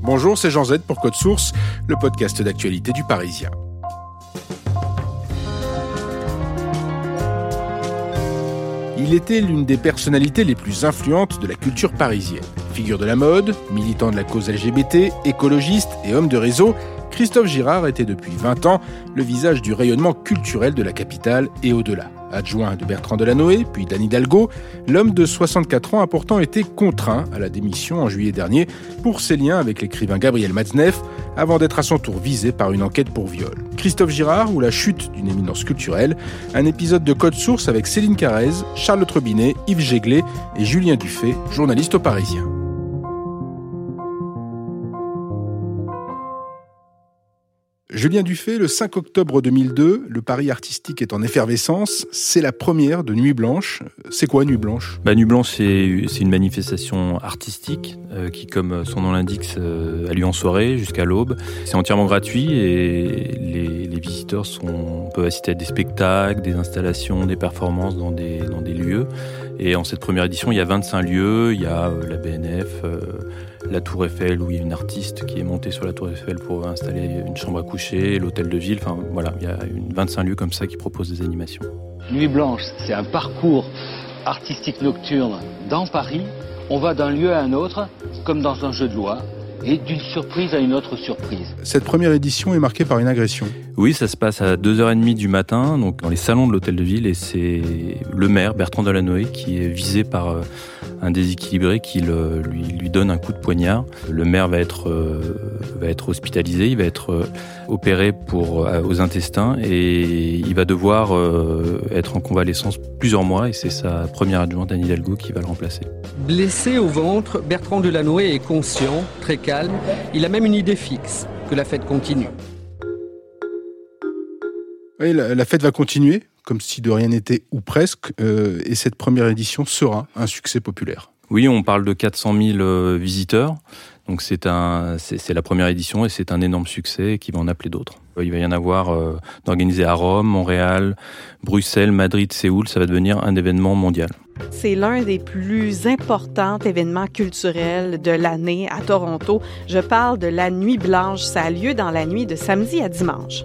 Bonjour, c'est Jean Z pour Code Source, le podcast d'actualité du Parisien. Il était l'une des personnalités les plus influentes de la culture parisienne. Figure de la mode, militant de la cause LGBT, écologiste et homme de réseau, Christophe Girard était depuis 20 ans le visage du rayonnement culturel de la capitale et au-delà. Adjoint de Bertrand Delanoë, puis d'Anne Hidalgo, l'homme de 64 ans a pourtant été contraint à la démission en juillet dernier pour ses liens avec l'écrivain Gabriel Matzneff, avant d'être à son tour visé par une enquête pour viol. Christophe Girard ou la chute d'une éminence culturelle, un épisode de Code Source avec Céline Carrez, Charles Trebinet, Yves Jéglet et Julien Dufay, journaliste au Parisien. Julien Dufay, le 5 octobre 2002, le Paris artistique est en effervescence. C'est la première de Nuit Blanche. C'est quoi Nuit Blanche? Bah, Nuit Blanche, c'est une manifestation artistique euh, qui, comme son nom l'indique, a lieu en soirée jusqu'à l'aube. C'est entièrement gratuit et les, les visiteurs sont, peuvent assister à des spectacles, des installations, des performances dans des, dans des lieux. Et en cette première édition, il y a 25 lieux. Il y a euh, la BNF, euh, la Tour Eiffel, où il y a une artiste qui est montée sur la Tour Eiffel pour installer une chambre à coucher, l'hôtel de ville. Enfin, voilà, il y a une 25 lieux comme ça qui proposent des animations. Nuit Blanche, c'est un parcours artistique nocturne dans Paris. On va d'un lieu à un autre, comme dans un jeu de loi, et d'une surprise à une autre surprise. Cette première édition est marquée par une agression. Oui, ça se passe à 2h30 du matin, donc dans les salons de l'hôtel de ville, et c'est le maire, Bertrand Delanoë, qui est visé par euh, un déséquilibré qui le- lui, lui donne un coup de poignard. Le maire va être, euh, va être hospitalisé, il va être euh, opéré pour, euh, aux intestins, et il va devoir euh, être en convalescence plusieurs mois, et c'est sa première adjointe, Anne Hidalgo, qui va le remplacer. Blessé au ventre, Bertrand Delanoë est conscient, très calme. Il a même une idée fixe, que la fête continue. Oui, la, la fête va continuer, comme si de rien n'était ou presque, euh, et cette première édition sera un succès populaire. Oui, on parle de 400 000 euh, visiteurs. Donc c'est un, c'est c'est la première édition et c'est un énorme succès qui va en appeler d'autres. Euh, Il va y en avoir euh, d'organisés à Rome, Montréal, Bruxelles, Madrid, Séoul. Ça va devenir un événement mondial. C'est l'un des plus importants événements culturels de l'année à Toronto. Je parle de la Nuit Blanche. Ça a lieu dans la nuit de samedi à dimanche.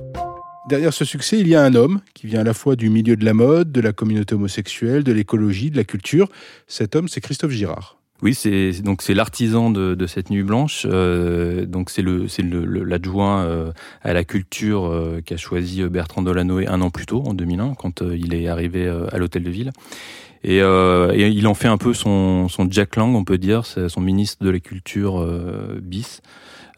Derrière ce succès, il y a un homme qui vient à la fois du milieu de la mode, de la communauté homosexuelle, de l'écologie, de la culture. Cet homme, c'est Christophe Girard. Oui, c'est donc c'est l'artisan de, cette nuit blanche. Euh, donc c'est le c'est l'adjoint euh, à la culture euh, qu'a choisi Bertrand Delanoë un an plus tôt, en 2001, quand il est arrivé à l'hôtel de ville. Et, et il en fait un peu son, son Jack Lang, on peut dire, son ministre de la culture bis.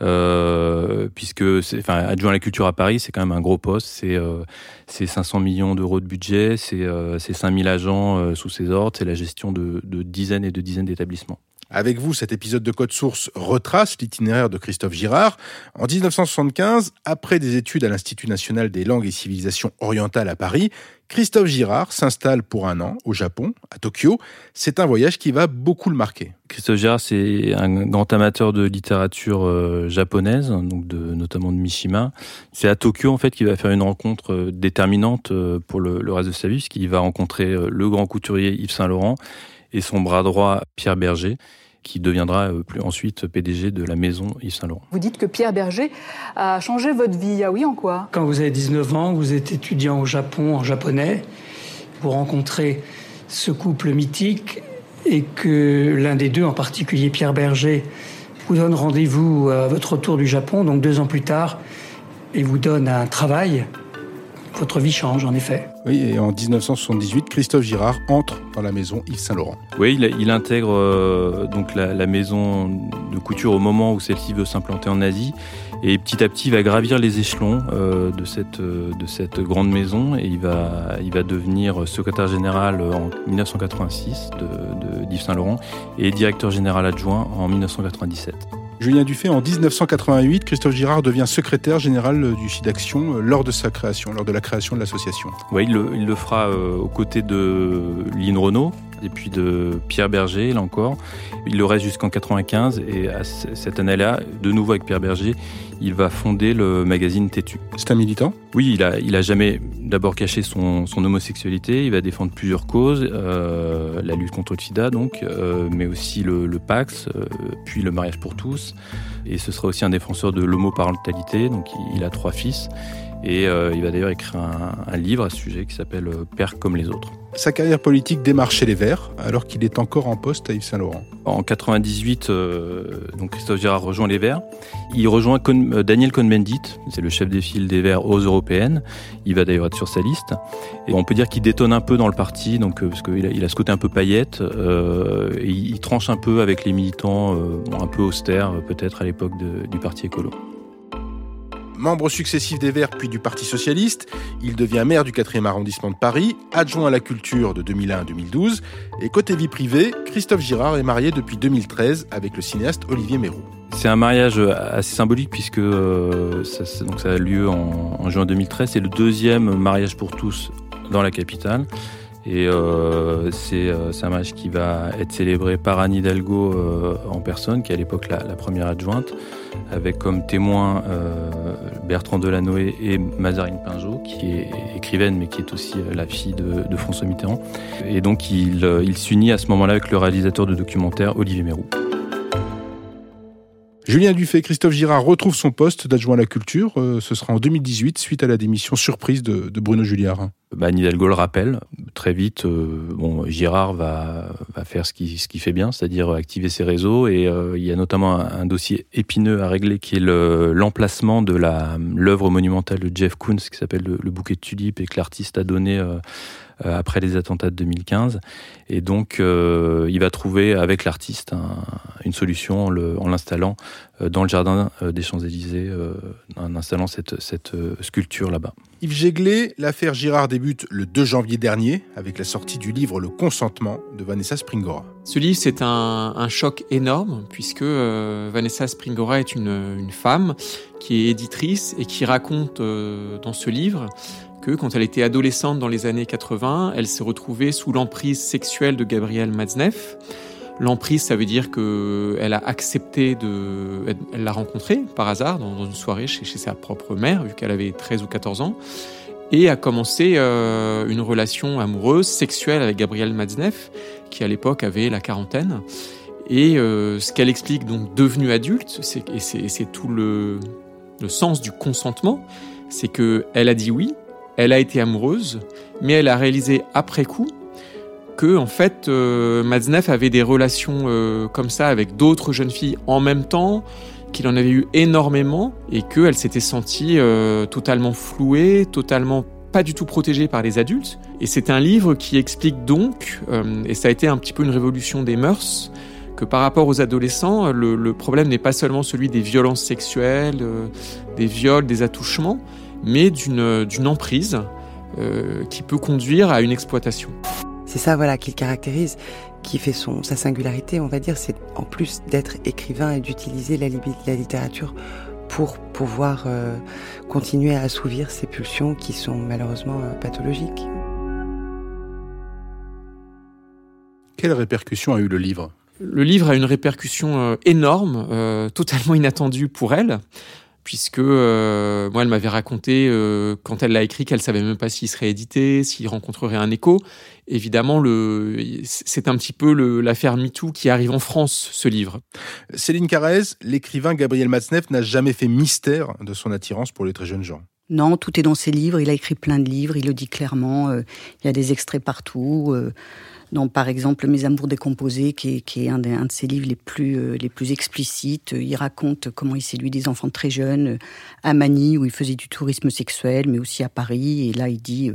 Euh, puisque enfin adjoint à la culture à Paris c'est quand même un gros poste. C'est euh, c'est 500 millions d'euros de budget. C'est euh, c'est 5000 agents euh, sous ses ordres. C'est la gestion de, de dizaines et de dizaines d'établissements Avec vous, cet épisode de Code Source retrace l'itinéraire de Christophe Girard. En 1975, après des études à l'Institut national des langues et civilisations orientales à Paris, Christophe Girard s'installe pour un an au Japon, à Tokyo. C'est un voyage qui va beaucoup le marquer. Christophe Girard, c'est un grand amateur de littérature euh, japonaise, donc notamment de Mishima. C'est à Tokyo en fait qu'il va faire une rencontre euh, déterminante euh, pour le, le reste de sa vie, puisqu'il va rencontrer le grand couturier Yves Saint Laurent et son bras droit Pierre Berger, qui deviendra euh, plus ensuite PDG de la maison Yves Saint Laurent. Vous dites que Pierre Berger a changé votre vie. Ah oui, en quoi? Quand vous avez 19 ans, vous êtes étudiant au Japon en japonais, vous rencontrez ce couple mythique et que l'un des deux, en particulier Pierre Berger, vous donne rendez-vous à votre retour du Japon, donc deux ans plus tard, et vous donne un travail, votre vie change en effet. Oui, et en 1978, Christophe Girard entre dans la maison Yves Saint-Laurent. Oui, il, il intègre euh, donc la, la, maison de couture au moment où celle-ci veut s'implanter en Asie. Et petit à petit, il va gravir les échelons euh, de, cette, euh, de cette grande maison et il va, il va devenir secrétaire général en 1986 de, de d'Yves Saint-Laurent et directeur général adjoint en 1997. Julien Dufay, en 1988, Christophe Girard devient secrétaire général du SIDAction lors de sa création, lors de la création de l'association. Oui, il le, il le fera euh, aux côtés de Lynn Renault et puis de Pierre Berger, là encore. Il le reste jusqu'en 95 et à cette année-là, de nouveau avec Pierre Berger, il va fonder le magazine Tétu. C'est un militant? Oui, il a, il a jamais d'abord caché son, son, homosexualité. Il va défendre plusieurs causes, euh, la lutte contre le sida donc, euh, mais aussi le, le Pax, euh, puis le mariage pour tous. Et ce sera aussi un défenseur de l'homoparentalité. Donc il a trois fils. Et euh, il va d'ailleurs écrire un, un, livre à ce sujet qui s'appelle euh, Père comme les autres. Sa carrière politique démarre chez les Verts, alors qu'il est encore en poste à Yves Saint-Laurent. En 98, euh, donc Christophe Girard rejoint les Verts. Il rejoint Con Daniel Cohn-Bendit, c'est le chef des files des Verts aux Européennes. Il va d'ailleurs être sur sa liste. Et on peut dire qu'il détonne un peu dans le parti, donc parce qu'il a, il a ce côté un peu paillette. et il, il, tranche un peu avec les militants, un peu austères peut-être à l'époque du parti écolo. Membre successif des Verts puis du Parti Socialiste, il devient maire du 4e arrondissement de Paris, adjoint à la culture de 2001 à 2012, et côté vie privée, Christophe Girard est marié depuis 2013 avec le cinéaste Olivier Mérou. C'est un mariage assez symbolique puisque euh, ça, a lieu en, juin 2013. C'est le deuxième mariage pour tous dans la capitale. Et euh, c'est euh, un mariage qui va être célébré par Anne Hidalgo euh, en personne, qui est à l'époque la, première adjointe, avec comme témoins euh, Bertrand Delanoë et Mazarine Pinjot, qui est écrivaine mais qui est aussi euh, la fille de, François Mitterrand. Et donc il, il s'unit à ce moment-là avec le réalisateur de documentaire Olivier Mérou. Julien Dufay, Christophe Girard retrouve son poste d'adjoint à la culture. Euh, ce sera en 2018, suite à la démission surprise de, de Bruno Julliard. Bah, Hidalgo le rappelle. Très vite, euh, bon, Girard va, va faire ce qu'il ce qui fait bien, c'est-à-dire activer ses réseaux. Et euh, il y a notamment un, dossier épineux à régler qui est l'emplacement le, de l'œuvre monumentale de Jeff Koons qui s'appelle le, le, bouquet de tulipes et que l'artiste a donné euh, après les attentats de 2015. Et donc, euh, il va trouver avec l'artiste un, une solution en l'installant euh, dans le jardin euh, des Champs-Élysées, en installant cette, cette sculpture là-bas. Yves Jéglé, l'affaire Girard débute le 2 janvier dernier avec la sortie du livre Le consentement de Vanessa Springora. Ce livre, c'est un, un, choc énorme puisque euh, Vanessa Springora est une, une, femme qui est éditrice et qui raconte euh, dans ce livre quand elle était adolescente dans les années 80, elle s'est retrouvée sous l'emprise sexuelle de Gabriel Matzneff. L'emprise, ça veut dire que elle a accepté de, elle l'a rencontré par hasard dans, une soirée chez, sa propre mère, vu qu'elle avait 13 ou 14 ans, et a commencé euh, une relation amoureuse, sexuelle avec Gabriel Matzneff, qui à l'époque avait la quarantaine. Et euh, ce qu'elle explique donc devenue adulte, et c'est, tout le, le sens du consentement, c'est que elle a dit oui, elle a été amoureuse, mais elle a réalisé après coup que en fait euh, avait des relations euh, comme ça avec d'autres jeunes filles en même temps, qu'il en avait eu énormément et qu'elle s'était sentie euh, totalement flouée, totalement pas du tout protégée par les adultes. Et c'est un livre qui explique donc, euh, et ça a été un petit peu une révolution des mœurs, que par rapport aux adolescents, le, le problème n'est pas seulement celui des violences sexuelles, des viols, des attouchements, mais d'une emprise qui peut conduire à une exploitation. C'est ça, voilà, qui le caractérise, qui fait son, sa singularité, on va dire, c'est en plus d'être écrivain et d'utiliser la, la, littérature pour pouvoir euh, continuer à assouvir ces pulsions qui sont malheureusement euh, pathologiques. Quelle répercussion a eu le livre? Le livre a une répercussion euh, énorme, totalement inattendue pour elle puisque euh, moi elle m'avait raconté euh, quand elle l'a écrit qu'elle savait même pas s'il serait édité, s'il rencontrerait un écho. Évidemment, le c'est un petit peu l'affaire MeToo qui arrive en France, ce livre. Céline Carrez, l'écrivain Gabriel Matzneff n'a jamais fait mystère de son attirance pour les très jeunes gens. Non, tout est dans ses livres. Il a écrit plein de livres, il le dit clairement. Euh, il y a des extraits partout. Euh, dans, par exemple, Mes amours décomposés, qui est, un, de, ses livres les plus, euh, les plus explicites. Il raconte comment il séduit des enfants très jeunes à Manille, où il faisait du tourisme sexuel, mais aussi à Paris. Et là, il dit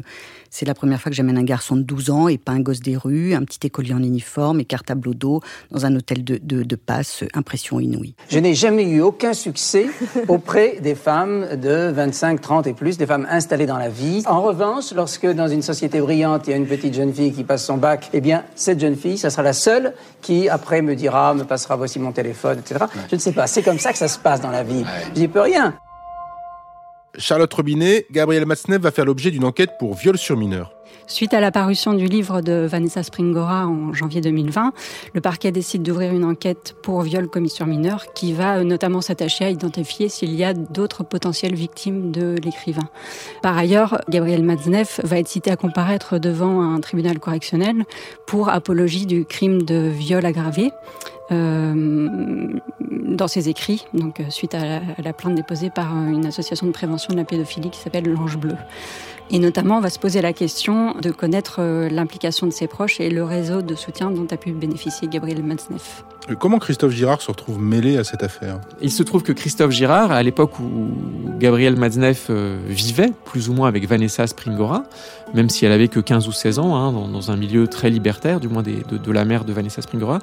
c'est la première fois que j'amène un garçon de 12 ans et pas un gosse des rues, un petit écolier en uniforme et cartable au dos dans un hôtel de, de, passe, impression inouïe. Je n'ai jamais eu aucun succès auprès des femmes de 25, 30 et plus, des femmes installées dans la vie. En revanche, lorsque dans une société brillante, il y a une petite jeune fille qui passe son bac, eh bien, cette jeune fille, ça sera la seule qui, après, me dira, me passera voici mon téléphone, etc. Je ne sais pas. C'est comme ça que ça se passe dans la vie. Je n'y peux rien. Charlotte Robinet, Gabriel Matzneff va faire l'objet d'une enquête pour viol sur mineur. Suite à la parution du livre de Vanessa Springora en janvier 2020, le parquet décide d'ouvrir une enquête pour viol commis sur mineur qui va notamment s'attacher à identifier s'il y a d'autres potentielles victimes de l'écrivain. Par ailleurs, Gabriel Matzneff va être cité à comparaître devant un tribunal correctionnel pour apologie du crime de viol aggravé. Euh, dans ses écrits, donc euh, suite à la, plainte déposée par une association de prévention de la pédophilie qui s'appelle l'Ange Bleu. Et notamment, on va se poser la question de connaître euh, l'implication de ses proches et le réseau de soutien dont a pu bénéficier Gabriel Matzneff. Comment Christophe Girard se retrouve mêlé à cette affaire? Il se trouve que Christophe Girard, à l'époque où Gabriel Matzneff euh, vivait, plus ou moins avec Vanessa Springora, même si elle avait que 15 ou 16 ans, hein, dans, un milieu très libertaire, du moins de, la mère de Vanessa Springora,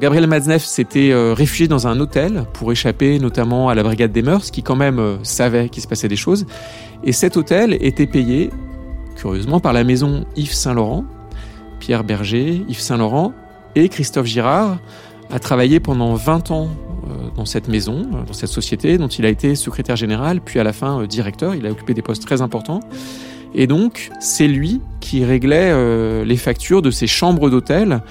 Gabriel Matzneff s'était euh, réfugié dans un hôtel pour échapper notamment à la brigade des mœurs, qui quand même savait qu'il se passait des choses. Et cet hôtel était payé, curieusement, par la maison Yves Saint-Laurent, Pierre Berger, Yves Saint-Laurent et Christophe Girard a travaillé pendant 20 ans euh, dans cette maison, euh, dans cette société, dont il a été secrétaire général, puis à la fin euh, directeur. Il a occupé des postes très importants. Et donc, c'est lui qui réglait les factures de ces chambres d'hôtel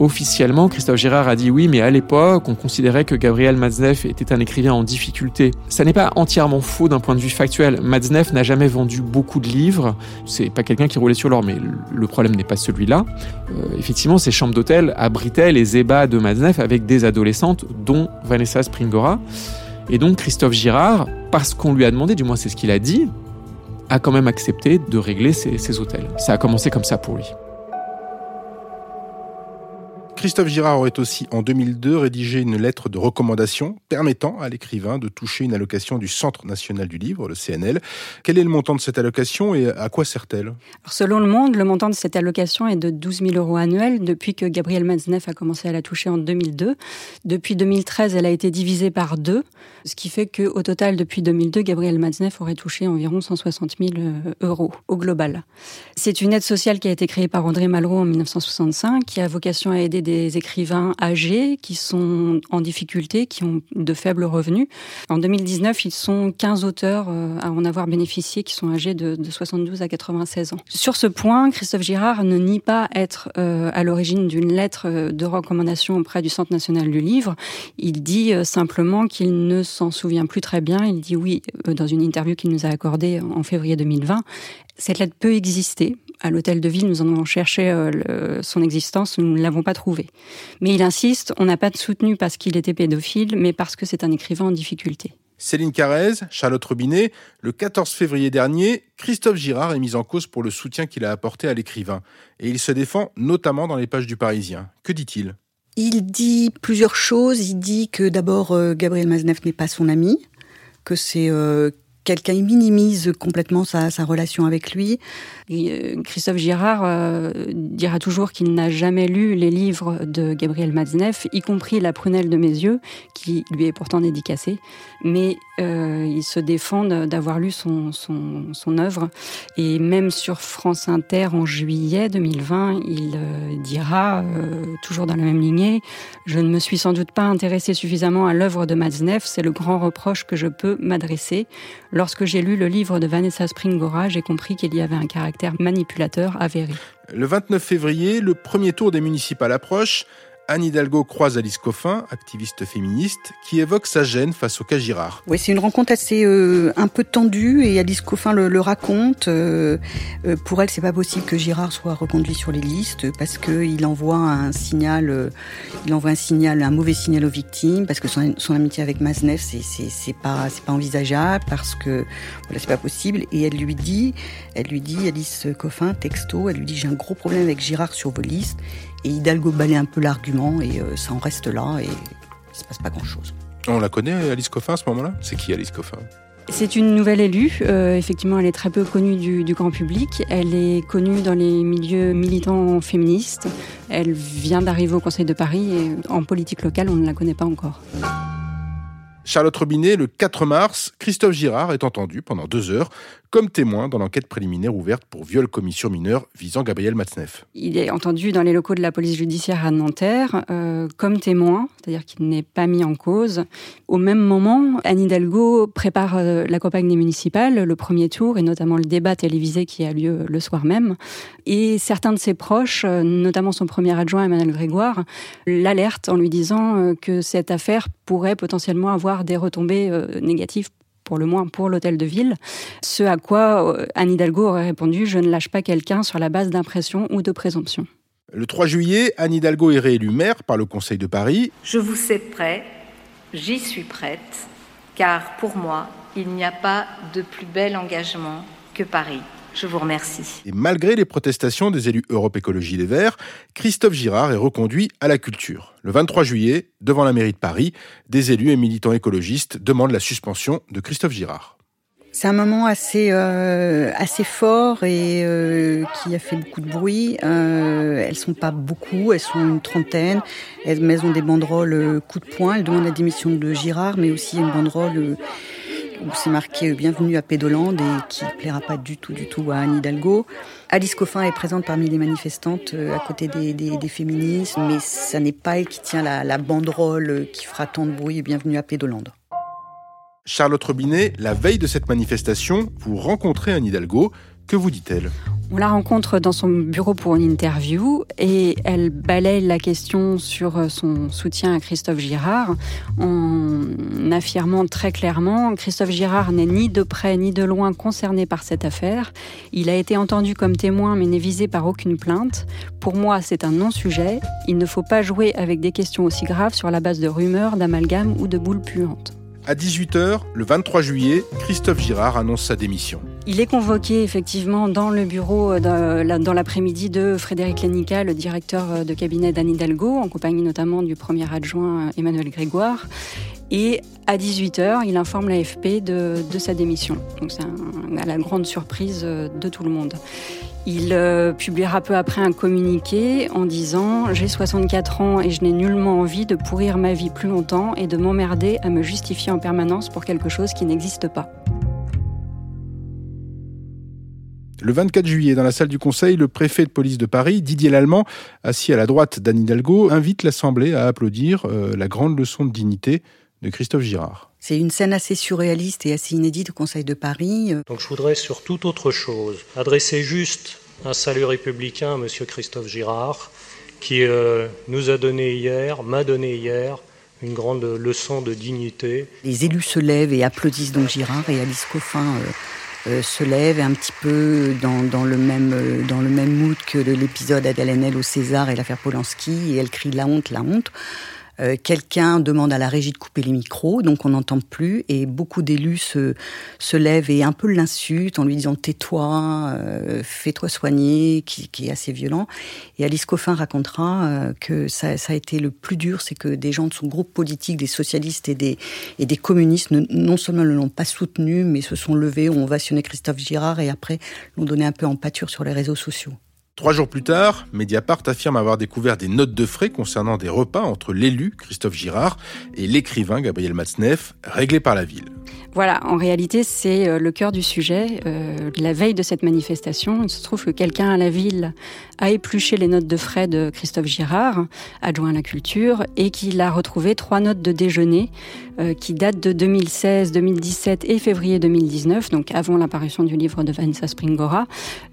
officiellement, Christophe Girard a dit oui, mais à l'époque, on considérait que Gabriel Matzneff était un écrivain en difficulté. Ça n'est pas entièrement faux d'un point de vue factuel. Matzneff n'a jamais vendu beaucoup de livres. C'est pas quelqu'un qui roulait sur l'or, mais le problème n'est pas celui-là. Euh, effectivement, ces chambres d'hôtel abritaient les ébats de Matzneff avec des adolescentes, dont Vanessa Springora. Et donc Christophe Girard, parce qu'on lui a demandé, du moins c'est ce qu'il a dit, a quand même accepté de régler ces hôtels. Ça a commencé comme ça pour lui. Christophe Girard aurait aussi, en 2002, rédigé une lettre de recommandation permettant à l'écrivain de toucher une allocation du Centre national du livre, le CNL. Quel est le montant de cette allocation et à quoi sert-elle? Selon Le Monde, le montant de cette allocation est de 12 000 euros annuels depuis que Gabriel Matzneff a commencé à la toucher en 2002. Depuis 2013, elle a été divisée par deux, ce qui fait qu'au total, depuis 2002, Gabriel Matzneff aurait touché environ 160 000 euh, euros au global. C'est une aide sociale qui a été créée par André Malraux en 1965, qui a vocation à aider des des écrivains âgés qui sont en difficulté, qui ont de faibles revenus. En 2019, ils sont 15 auteurs euh, à en avoir bénéficié qui sont âgés de, 72 à 96 ans. Sur ce point, Christophe Girard ne nie pas être euh, à l'origine d'une lettre euh, de recommandation auprès du Centre national du livre. Il dit simplement qu'il ne s'en souvient plus très bien. Il dit oui dans une interview qu'il nous a accordée en février 2020. Cette lettre peut exister. À l'hôtel de ville, nous en avons cherché euh, son existence, nous ne l'avons pas trouvée. Mais il insiste, on n'a pas soutenu parce qu'il était pédophile, mais parce que c'est un écrivain en difficulté. Céline Carrez, Charlotte Robinet, le 14 février dernier, Christophe Girard est mis en cause pour le soutien qu'il a apporté à l'écrivain. Et il se défend notamment dans les pages du Parisien. Que dit-il? Il dit plusieurs choses. Il dit que d'abord, euh, Gabriel Mazneff n'est pas son ami, que c'est euh, quelqu'un minimise complètement sa, relation avec lui. Euh, Christophe Girard euh, dira toujours qu'il n'a jamais lu les livres de Gabriel Matzneff, y compris La prunelle de mes yeux, qui lui est pourtant dédicacée. Mais euh, il se défend d'avoir lu son, œuvre. Et même sur France Inter en juillet 2020, il dira, toujours dans la même lignée, Je ne me suis sans doute pas intéressé suffisamment à l'œuvre de Matzneff, c'est le grand reproche que je peux m'adresser. Lorsque j'ai lu le livre de Vanessa Springora, j'ai compris qu'il y avait un caractère manipulateur avéré. Le 29 février, le premier tour des municipales approche. Anne Hidalgo croise Alice Coffin, activiste féministe, qui évoque sa gêne face au cas Girard. Oui, c'est une rencontre assez euh, un peu tendue et Alice Coffin le, raconte. Euh, euh, pour elle, c'est pas possible que Girard soit reconduit sur les listes parce qu'il envoie un signal, il envoie un signal, un mauvais signal aux victimes parce que son, amitié avec Maznev, c'est c'est pas c'est pas envisageable parce que voilà, c'est pas possible. Et elle lui dit, elle lui dit Alice Coffin texto, elle lui dit j'ai un gros problème avec Girard sur vos listes et Hidalgo balaye un peu l'argument et euh, ça en reste là et il se passe pas grand-chose. On la connaît, Alice Coffin, à ce moment-là? C'est qui Alice Coffin? C'est une nouvelle élue. Euh, effectivement, elle est très peu connue du, du, grand public. Elle est connue dans les milieux militants féministes. Elle vient d'arriver au Conseil de Paris et en politique locale, on ne la connaît pas encore. Charlotte Robinet, le 4 mars, Christophe Girard est entendu pendant deux heures comme témoin dans l'enquête préliminaire ouverte pour viol commission mineure visant Gabriel Matzneff. Il est entendu dans les locaux de la police judiciaire à Nanterre euh, comme témoin, c'est-à-dire qu'il n'est pas mis en cause. Au même moment, Anne Hidalgo prépare euh, la campagne des municipales, le premier tour et notamment le débat télévisé qui a lieu le soir même. Et certains de ses proches, euh, notamment son premier adjoint Emmanuel Grégoire, l'alertent en lui disant que cette affaire pourrait potentiellement avoir des retombées euh, négatives pour le moins pour l'hôtel de ville. Ce à quoi euh, Anne Hidalgo aurait répondu Je ne lâche pas quelqu'un sur la base d'impression ou de présomption. Le 3 juillet, Anne Hidalgo est réélue maire par le Conseil de Paris. Je vous sais prêt, j'y suis prête, car pour moi, il n'y a pas de plus bel engagement que Paris. Je vous remercie. Et malgré les protestations des élus Europe Écologie Les Verts, Christophe Girard est reconduit à la culture. Le 23 juillet, devant la mairie de Paris, des élus et militants écologistes demandent la suspension de Christophe Girard. C'est un moment assez euh, assez fort et euh, qui a fait beaucoup de bruit. Euh, elles sont pas beaucoup, elles sont une trentaine. Elles, elles ont des banderoles euh, coup de poing. Elles demandent la démission de Girard, mais aussi une banderole euh, où c'est marqué Bienvenue à Pédolande et qui ne plaira pas du tout, du tout à Anne Hidalgo. Alice Coffin est présente parmi les manifestantes à côté des, féministes, mais ça n'est pas elle qui tient la, banderole qui fera tant de bruit Bienvenue à Pédolande. Charlotte Robinet, la veille de cette manifestation, vous rencontrez Anne Hidalgo. Que vous dit-elle On la rencontre dans son bureau pour une interview et elle balaye la question sur son soutien à Christophe Girard en affirmant très clairement Christophe Girard n'est ni de près ni de loin concerné par cette affaire. Il a été entendu comme témoin mais n'est visé par aucune plainte. Pour moi, c'est un non-sujet. Il ne faut pas jouer avec des questions aussi graves sur la base de rumeurs, d'amalgames ou de boules puantes. À 18h, le 23 juillet, Christophe Girard annonce sa démission. Il est convoqué effectivement dans le bureau dans l'après-midi de Frédéric Lénica, le directeur de cabinet d'Anne Hidalgo, en compagnie notamment du premier adjoint Emmanuel Grégoire. Et à 18h, il informe l'AFP de, de, sa démission. Donc c'est à la grande surprise de tout le monde. Il euh, publiera peu après un communiqué en disant J'ai 64 ans et je n'ai nullement envie de pourrir ma vie plus longtemps et de m'emmerder à me justifier en permanence pour quelque chose qui n'existe pas. Le 24 juillet, dans la salle du Conseil, le préfet de police de Paris, Didier Lallemand, assis à la droite d'Anne Hidalgo, invite l'Assemblée à applaudir euh, la grande leçon de dignité de Christophe Girard. C'est une scène assez surréaliste et assez inédite au Conseil de Paris. Donc je voudrais sur toute autre chose adresser juste un salut républicain à M. Christophe Girard, qui euh, nous a donné hier, m'a donné hier, une grande leçon de dignité. Les élus se lèvent et applaudissent donc Girard et Alice Coffin euh, euh, se lève un petit peu dans, dans, le même, euh, dans le même mood que l'épisode Adèle Haenel au César et l'affaire Polanski, et elle crie la honte, la honte. Euh, quelqu'un demande à la régie de couper les micros, donc on n'entend plus, et beaucoup d'élus se, se lèvent et un peu l'insultent en lui disant tais-toi, euh, fais-toi soigner, qui, qui, est assez violent. Et Alice Coffin racontera euh, que ça, ça, a été le plus dur, c'est que des gens de son groupe politique, des socialistes et des, et des communistes, non seulement ne l'ont pas soutenu, mais se sont levés, ont ovationné Christophe Girard et après l'ont donné un peu en pâture sur les réseaux sociaux. Trois jours plus tard, Mediapart affirme avoir découvert des notes de frais concernant des repas entre l'élu, Christophe Girard, et l'écrivain, Gabriel Matzneff, réglés par la ville. Voilà, en réalité, c'est le cœur du sujet. Euh, la veille de cette manifestation, il se trouve que quelqu'un à la ville a épluché les notes de frais de Christophe Girard, adjoint à la culture, et qu'il a retrouvé trois notes de déjeuner euh, qui datent de 2016, 2017 et février 2019, donc avant l'apparition du livre de Vanessa Springora,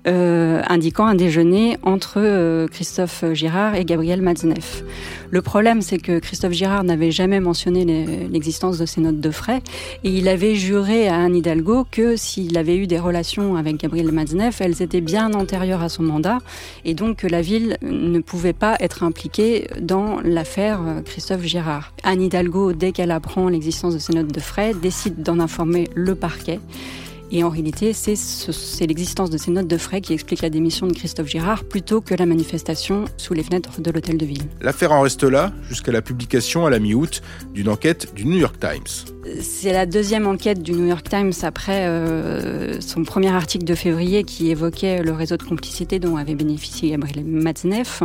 euh, indiquant un déjeuner entre euh, Christophe Girard et Gabriel Matzneff. Le problème, c'est que Christophe Girard n'avait jamais mentionné l'existence de ces notes de frais et il avait juré à Anne Hidalgo que s'il avait eu des relations avec Gabriel Matzneff, elles étaient bien antérieures à son mandat et donc que la ville ne pouvait pas être impliquée dans l'affaire euh, Christophe Girard. Anne Hidalgo, dès qu'elle apprend l'existence de ces notes de frais, décide d'en informer le parquet. Et en réalité, c'est l'existence de ces notes de frais qui explique la démission de Christophe Girard plutôt que la manifestation sous les fenêtres de l'hôtel de ville. L'affaire en reste là jusqu'à la publication à la mi-août d'une enquête du New York Times. C'est la deuxième enquête du New York Times après euh, son premier article de février qui évoquait le réseau de complicité dont avait bénéficié Gabriel Matzneff.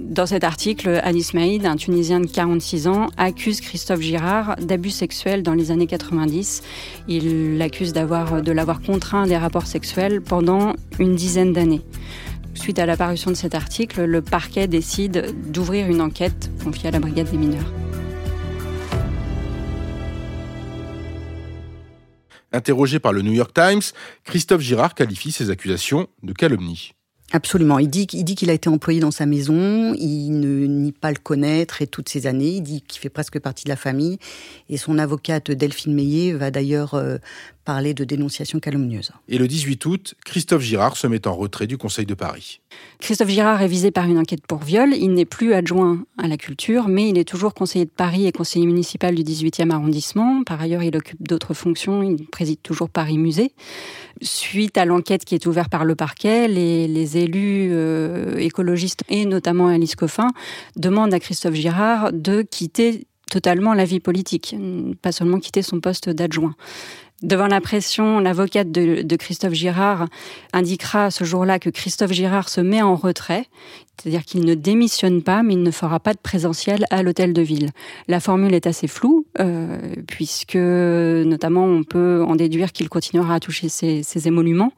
Dans cet article, Alice Maïd, un Tunisien de 46 ans, accuse Christophe Girard d'abus sexuels dans les années 90. Il l'accuse de l'avoir contraint à des rapports sexuels pendant une dizaine d'années. Suite à l'apparition de cet article, le parquet décide d'ouvrir une enquête confiée à la brigade des mineurs. Interrogé par le New York Times, Christophe Girard qualifie ces accusations de calomnie. Absolument. Il dit, il dit qu'il a été employé dans sa maison, il ne nie pas le connaître et toutes ces années, il dit qu'il fait presque partie de la famille. Et son avocate Delphine Meillet va d'ailleurs euh, parler de dénonciation calomnieuse. Et le 18 août, Christophe Girard se met en retrait du Conseil de Paris. Christophe Girard est visé par une enquête pour viol. Il n'est plus adjoint à la culture, mais il est toujours conseiller de Paris et conseiller municipal du 18e arrondissement. Par ailleurs, il occupe d'autres fonctions. Il préside toujours Paris Musée. Suite à l'enquête qui est ouverte par le parquet, les, élus euh, écologistes et notamment Alice Coffin demandent à Christophe Girard de quitter totalement la vie politique, pas seulement quitter son poste d'adjoint. Devant la pression, l'avocate de, Christophe Girard indiquera ce jour-là que Christophe Girard se met en retrait, c'est-à-dire qu'il ne démissionne pas, mais il ne fera pas de présentiel à l'hôtel de ville. La formule est assez floue, euh, puisque notamment on peut en déduire qu'il continuera à toucher ses, émoluments.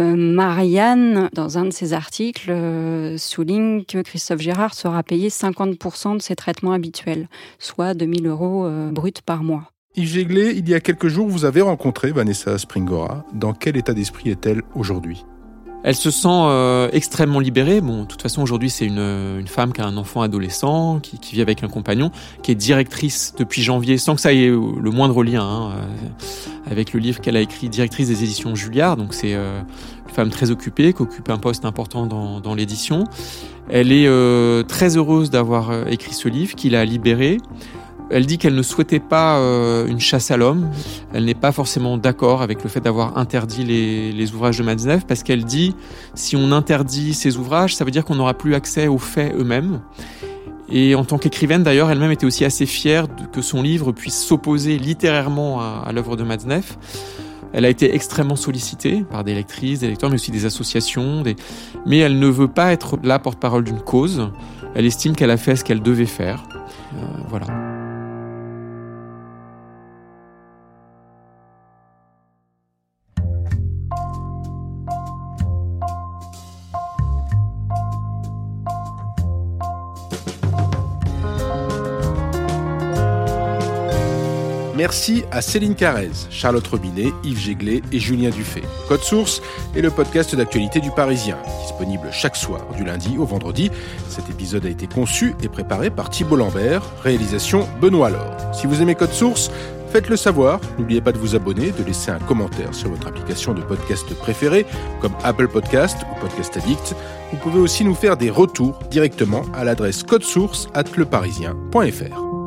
Euh, Marianne, dans un de ses articles, euh, souligne que Christophe Girard sera payé 50% de ses traitements habituels, soit 2000 euros bruts par mois. Yves Jéglé, il y a quelques jours, vous avez rencontré Vanessa Springora. Dans quel état d'esprit est-elle aujourd'hui? Elle se sent euh, extrêmement libérée. Bon, de toute façon, aujourd'hui, c'est une, une, femme qui a un enfant adolescent, qui, qui, vit avec un compagnon, qui est directrice depuis janvier, sans que ça ait le moindre lien hein, euh, avec le livre qu'elle a écrit, directrice des éditions Julliard. Donc, c'est euh, une femme très occupée, qui occupe un poste important dans, dans l'édition. Elle est très heureuse d'avoir écrit ce livre, qu'il a libéré. Elle dit qu'elle ne souhaitait pas euh, une chasse à l'homme. Elle n'est pas forcément d'accord avec le fait d'avoir interdit les, ouvrages de Matzneff parce qu'elle dit si on interdit ces ouvrages, ça veut dire qu'on n'aura plus accès aux faits eux-mêmes. Et en tant qu'écrivaine, d'ailleurs, elle-même était aussi assez fière que son livre puisse s'opposer littérairement à, l'œuvre de Matzneff. Elle a été extrêmement sollicitée par des lectrices, des lecteurs, mais aussi des associations. Mais elle ne veut pas être la porte-parole d'une cause. Elle estime qu'elle a fait ce qu'elle devait faire. Euh, voilà. Merci à Céline Carrez, Charlotte Robinet, Yves Jéglé et Julien Dufay. Code Source est le podcast d'actualité du Parisien, disponible chaque soir du lundi au vendredi. Cet épisode a été conçu et préparé par Thibault Lambert, réalisation Benoît Laure. Si vous aimez Code Source, Faites-le savoir, n'oubliez pas de vous abonner, de laisser un commentaire sur votre application de podcast préférée, comme Apple Podcast ou Podcast Addict. Vous pouvez aussi nous faire des retours directement à l'adresse codesource at leparisien.fr.